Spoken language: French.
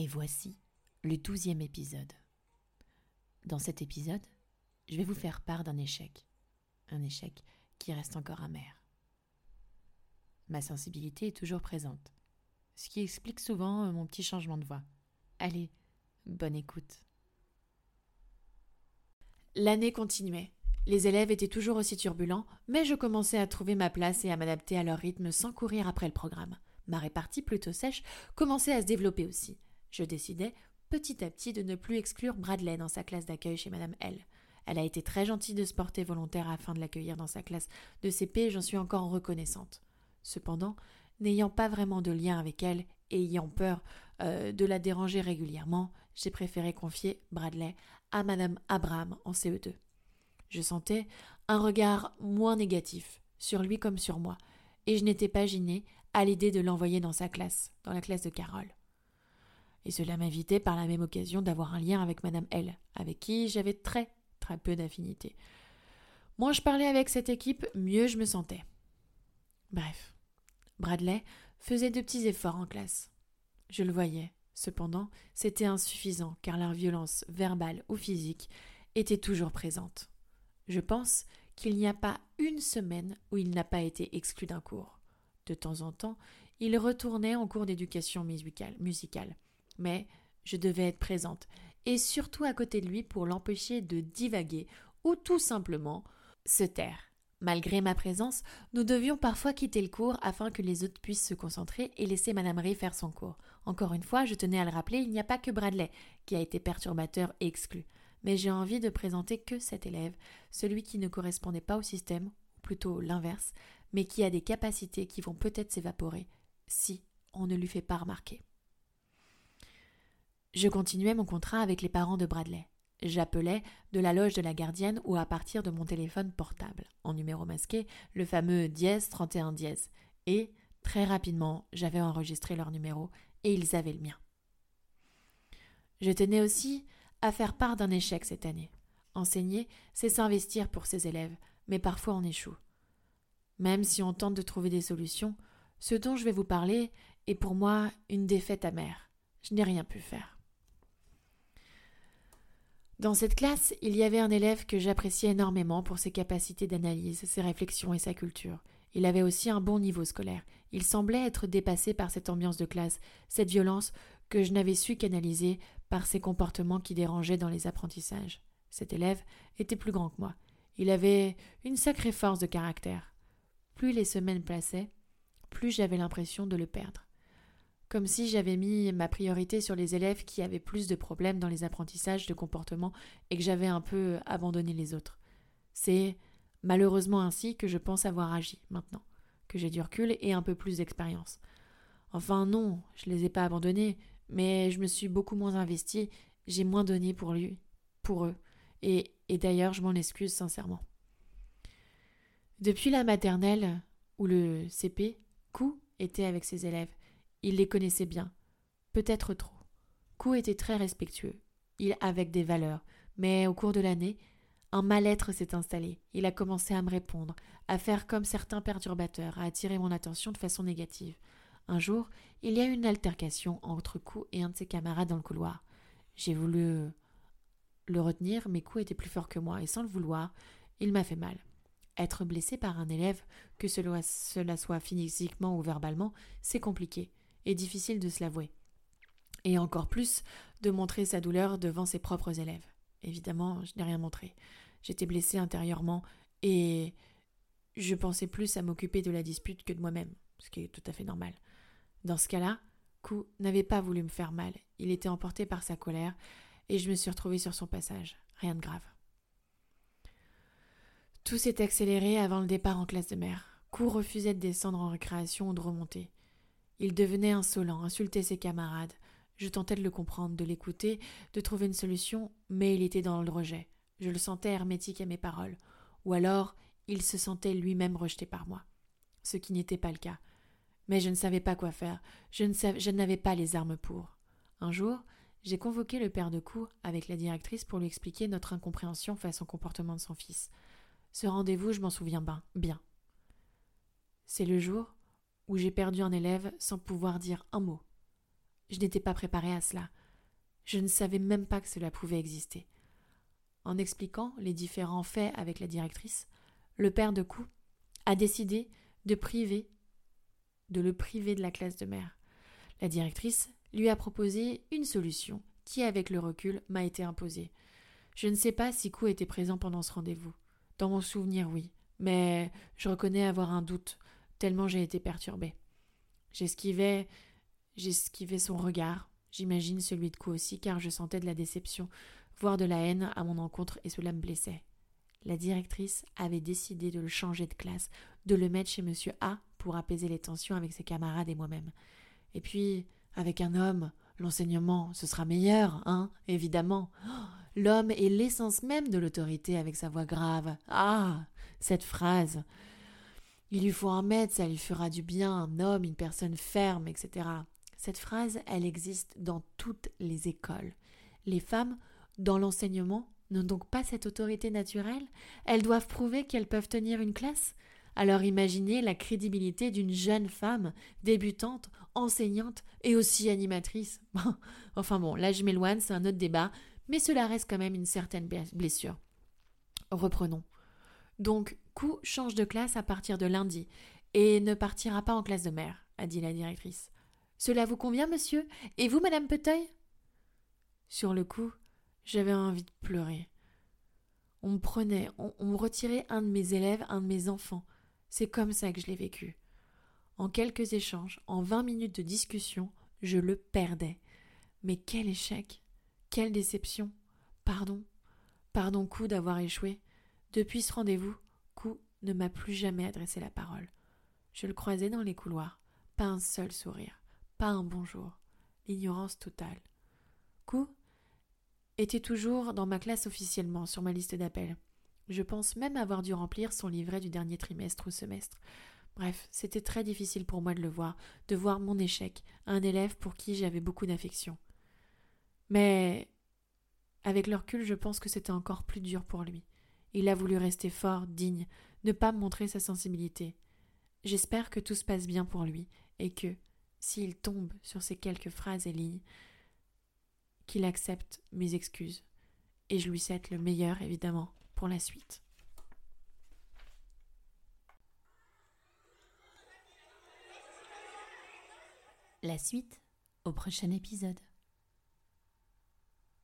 Et voici le douzième épisode. Dans cet épisode, je vais vous faire part d'un échec. Un échec qui reste encore amer. Ma sensibilité est toujours présente, ce qui explique souvent euh, mon petit changement de voix. Allez, bonne écoute. L'année continuait. Les élèves étaient toujours aussi turbulents, mais je commençais à trouver ma place et à m'adapter à leur rythme sans courir après le programme. Ma répartie plutôt sèche commençait à se développer aussi. Je décidai petit à petit de ne plus exclure Bradley dans sa classe d'accueil chez Madame L. Elle a été très gentille de se porter volontaire afin de l'accueillir dans sa classe de CP j'en suis encore reconnaissante. Cependant, n'ayant pas vraiment de lien avec elle et ayant peur euh, de la déranger régulièrement, j'ai préféré confier Bradley à Madame Abraham en CE2. Je sentais un regard moins négatif, sur lui comme sur moi, et je n'étais pas gênée à l'idée de l'envoyer dans sa classe, dans la classe de Carole. Et cela m'invitait par la même occasion d'avoir un lien avec Madame L, avec qui j'avais très très peu d'affinité. Moins je parlais avec cette équipe, mieux je me sentais. Bref, Bradley faisait de petits efforts en classe. Je le voyais. Cependant, c'était insuffisant car leur violence verbale ou physique était toujours présente. Je pense qu'il n'y a pas une semaine où il n'a pas été exclu d'un cours. De temps en temps, il retournait en cours d'éducation musicale. Mais je devais être présente, et surtout à côté de lui pour l'empêcher de divaguer ou tout simplement se taire. Malgré ma présence, nous devions parfois quitter le cours afin que les autres puissent se concentrer et laisser Madame Ray faire son cours. Encore une fois, je tenais à le rappeler, il n'y a pas que Bradley qui a été perturbateur et exclu. Mais j'ai envie de présenter que cet élève, celui qui ne correspondait pas au système, ou plutôt l'inverse, mais qui a des capacités qui vont peut-être s'évaporer si on ne lui fait pas remarquer. Je continuais mon contrat avec les parents de Bradley. J'appelais de la loge de la gardienne ou à partir de mon téléphone portable, en numéro masqué, le fameux dièse 31 dièse. Et, très rapidement, j'avais enregistré leur numéro et ils avaient le mien. Je tenais aussi à faire part d'un échec cette année. Enseigner, c'est s'investir pour ses élèves, mais parfois on échoue. Même si on tente de trouver des solutions, ce dont je vais vous parler est pour moi une défaite amère. Je n'ai rien pu faire. Dans cette classe, il y avait un élève que j'appréciais énormément pour ses capacités d'analyse, ses réflexions et sa culture. Il avait aussi un bon niveau scolaire. Il semblait être dépassé par cette ambiance de classe, cette violence que je n'avais su canaliser par ses comportements qui dérangeaient dans les apprentissages. Cet élève était plus grand que moi. Il avait une sacrée force de caractère. Plus les semaines passaient, plus j'avais l'impression de le perdre comme si j'avais mis ma priorité sur les élèves qui avaient plus de problèmes dans les apprentissages de comportement et que j'avais un peu abandonné les autres. C'est malheureusement ainsi que je pense avoir agi maintenant, que j'ai du recul et un peu plus d'expérience. Enfin non, je les ai pas abandonnés, mais je me suis beaucoup moins investi, j'ai moins donné pour lui, pour eux, et, et d'ailleurs je m'en excuse sincèrement. Depuis la maternelle, ou le CP, Kou était avec ses élèves. Il les connaissait bien, peut-être trop. Kou était très respectueux, il avec des valeurs, mais au cours de l'année, un mal-être s'est installé. Il a commencé à me répondre, à faire comme certains perturbateurs, à attirer mon attention de façon négative. Un jour, il y a eu une altercation entre Kou et un de ses camarades dans le couloir. J'ai voulu le retenir, mais Kou était plus fort que moi, et sans le vouloir, il m'a fait mal. Être blessé par un élève, que cela soit physiquement ou verbalement, c'est compliqué et difficile de se l'avouer. Et encore plus de montrer sa douleur devant ses propres élèves. Évidemment, je n'ai rien montré. J'étais blessée intérieurement et je pensais plus à m'occuper de la dispute que de moi-même, ce qui est tout à fait normal. Dans ce cas-là, Kou n'avait pas voulu me faire mal. Il était emporté par sa colère et je me suis retrouvée sur son passage. Rien de grave. Tout s'est accéléré avant le départ en classe de mer. Kou refusait de descendre en récréation ou de remonter. Il devenait insolent, insultait ses camarades. Je tentais de le comprendre, de l'écouter, de trouver une solution, mais il était dans le rejet. Je le sentais hermétique à mes paroles. Ou alors, il se sentait lui-même rejeté par moi. Ce qui n'était pas le cas. Mais je ne savais pas quoi faire. Je, n'avais pas les armes pour. Un jour, j'ai convoqué le père de cour avec la directrice pour lui expliquer notre incompréhension face au comportement de son fils. Ce rendez-vous, je m'en souviens bien. C'est le jour où j'ai perdu un élève sans pouvoir dire un mot. Je n'étais pas préparée à cela. Je ne savais même pas que cela pouvait exister. En expliquant les différents faits avec la directrice, le père de Coup a décidé de priver de le priver de la classe de mère. La directrice lui a proposé une solution qui, avec le recul, m'a été imposée. Je ne sais pas si Coup était présent pendant ce rendez-vous. Dans mon souvenir, oui, mais je reconnais avoir un doute, tellement j'ai été perturbée. J'esquivais, j'esquivais son regard, j'imagine celui de Coup aussi, car je sentais de la déception, voire de la haine à mon encontre, et cela me blessait. La directrice avait décidé de le changer de classe, de le mettre chez monsieur A pour apaiser les tensions avec ses camarades et moi-même. Et puis, avec un homme, l'enseignement, ce sera meilleur, hein, évidemment. L'homme est l'essence même de l'autorité avec sa voix grave. Ah. Cette phrase. Il lui faut un maître, ça lui fera du bien, un homme, une personne ferme, etc. Cette phrase, elle existe dans toutes les écoles. Les femmes, dans l'enseignement, n'ont donc pas cette autorité naturelle? Elles doivent prouver qu'elles peuvent tenir une classe? Alors imaginez la crédibilité d'une jeune femme, débutante, enseignante et aussi animatrice. enfin bon, là je m'éloigne, c'est un autre débat, mais cela reste quand même une certaine blessure. Reprenons. Donc, Change de classe à partir de lundi et ne partira pas en classe de mère, a dit la directrice. Cela vous convient, monsieur? Et vous, madame Peteuil? Sur le coup, j'avais envie de pleurer. On me prenait, on, me retirait un de mes élèves, un de mes enfants. C'est comme ça que je l'ai vécu. En quelques échanges, en vingt minutes de discussion, je le perdais. Mais quel échec Quelle déception Pardon Pardon, coup d'avoir échoué. Depuis ce rendez-vous, Coup ne m'a plus jamais adressé la parole. Je le croisais dans les couloirs. Pas un seul sourire. Pas un bonjour. L'ignorance totale. Coup était toujours dans ma classe officiellement sur ma liste d'appels. Je pense même avoir dû remplir son livret du dernier trimestre ou semestre. Bref, c'était très difficile pour moi de le voir, de voir mon échec, un élève pour qui j'avais beaucoup d'affection. Mais avec le recul, je pense que c'était encore plus dur pour lui. Il a voulu rester fort, digne, ne pas montrer sa sensibilité. J'espère que tout se passe bien pour lui et que, s'il tombe sur ces quelques phrases et lignes, qu'il accepte mes excuses, et je lui souhaite le meilleur, évidemment, pour la suite. La suite au prochain épisode.